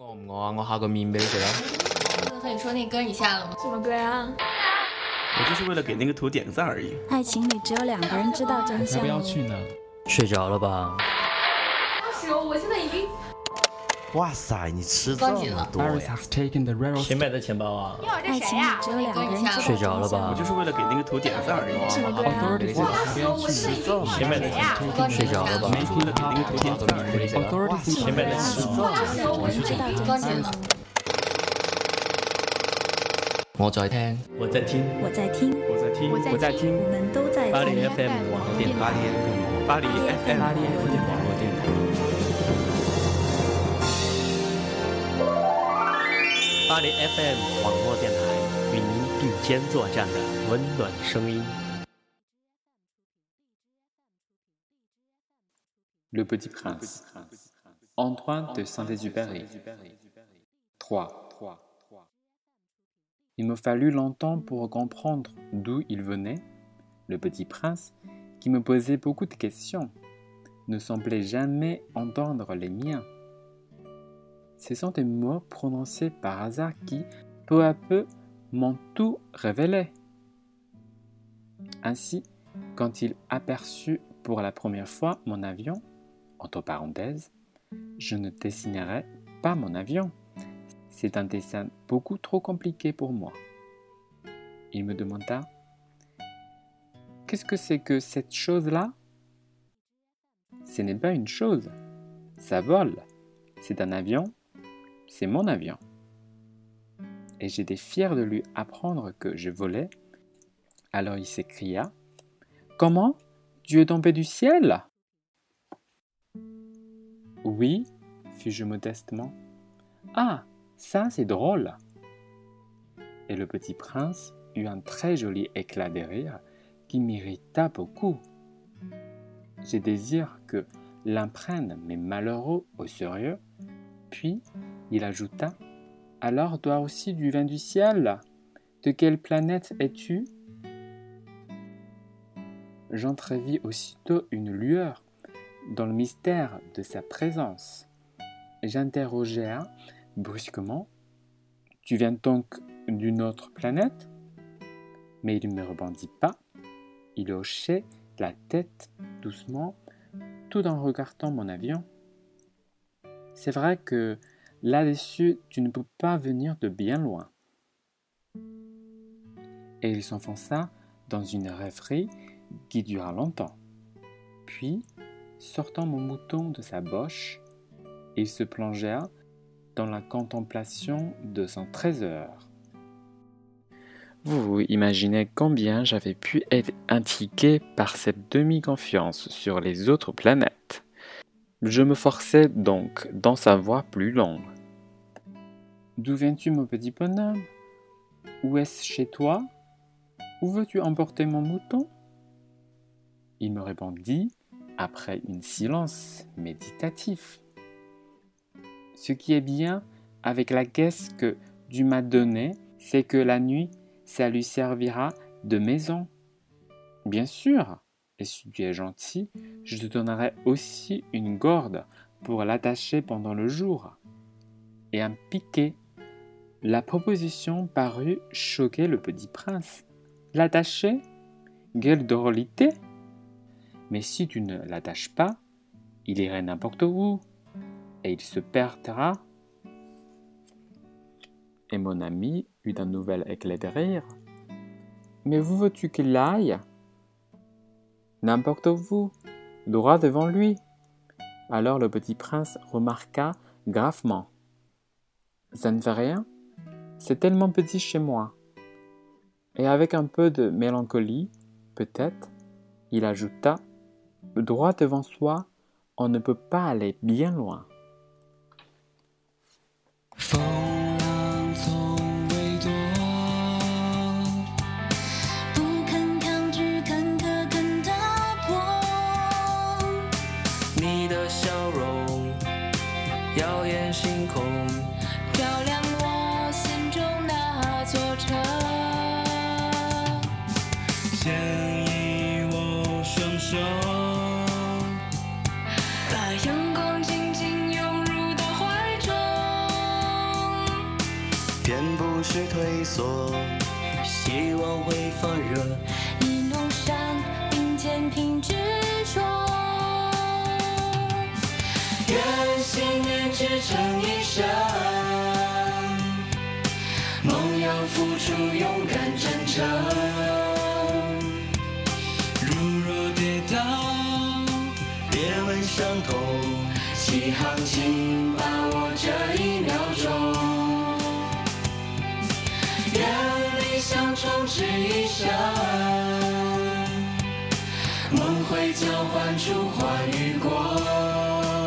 饿唔饿啊？我下个面俾你食啊！和你说那歌你下了吗？什么歌啊？我就是为了给那个图点个赞而已。爱情里只有两个人知道真相。要不要去呢？睡着了吧？二十，我现在已经哇塞，你吃这么多呀！谁买的钱包啊？哟，这谁呀、只有两个人睡着了吧？我就是为了给那个图点赞而已。哇塞，你吃这？谁买的钱？睡着了吧？没给那个点赞而已。哇塞，谁买的钱？的？我在听，我在听，我在听，我在听，我在听，我们都在听。巴黎 FM 网络电台，巴黎 FM 网络。巴黎 FM 网络电台与您并肩作战的温暖声音。 Le Petit Prince. Antoine de Saint-Exupéry. 3. Il me fallut longtemps pour comprendre d'où il venait, le petit prince, qui me posait beaucoup de questions, ne semblait jamais entendre les miens. Ce sont des mots prononcés par hasard qui, peu à peu, m'ont tout révélé. Ainsi, quand il aperçut pour la première fois mon avion, entre parenthèses, je ne dessinerai pas mon avion. C'est un dessin beaucoup trop compliqué pour moi. Il me demanda Qu'est-ce que c'est que cette chose-là? Ce n'est pas une chose. Ça vole. C'est un avion. C'est mon avion. Et j'étais fier de lui apprendre que je volais. Alors il s'écria Comment? Tu es tombé du ciel Oui, fis-je modestement. Ah, ça c'est drôle. Et le petit prince eut un très joli éclat de rire qui m'irrita beaucoup. Je désire que l'un prenne mes malheureux au sérieux. Puis il ajouta Alors toi aussi du vin du ciel De quelle planète es-tu? J'entrevis aussitôt une lueur dans le mystère de sa présence. J'interrogeai brusquement Tu viens donc d'une autre planète? Mais il ne me répondit pas. Il hochait la tête doucement tout en regardant mon avion. C'est vrai que là-dessus, tu ne peux pas venir de bien loin. Et il s'enfonça dans une rêverie qui dura longtemps. Puis, sortant mon mouton de sa boche, il se plongea dans la contemplation de son trésor. Vous vous imaginez combien j'avais pu être intrigué par cette demi-confiance sur les autres planètes. Je me forçais donc d'en savoir plus long. D'où viens-tu, mon petit bonhomme? Où est-ce chez toi? Où veux-tu emporter mon mouton? Il me répondit, après un silence méditatif. Ce qui est bien avec la caisse que tu m'as donnée, c'est que la nuit, ça lui servira de maison. Bien sûr, et si tu es gentil, je te donnerai aussi une corde pour l'attacher pendant le jour. Et un piquet. La proposition parut choquer le petit prince. L'attacher? Quelle drôlité Mais si tu ne l'attaches pas, il irait n'importe où, et il se perdra. Et mon ami eut un nouvel éclat de rire. Mais où veux-tu qu'il aille? N'importe où, droit devant lui. Alors le petit prince remarqua gravement. Ça ne fait rien, c'est tellement petit chez moi. Et avec un peu de mélancolie, peut-être, il ajouta Droit devant soi, on ne peut pas aller bien loin. 笑容，耀眼星空，照亮我心中那座城。牵引我双手，把阳光紧紧拥入到怀中，便不是退缩，希望会。付出勇敢真诚。如若跌倒，别问伤痛，起航请把握这一秒钟。愿理想充斥一生，梦会交换出花与果。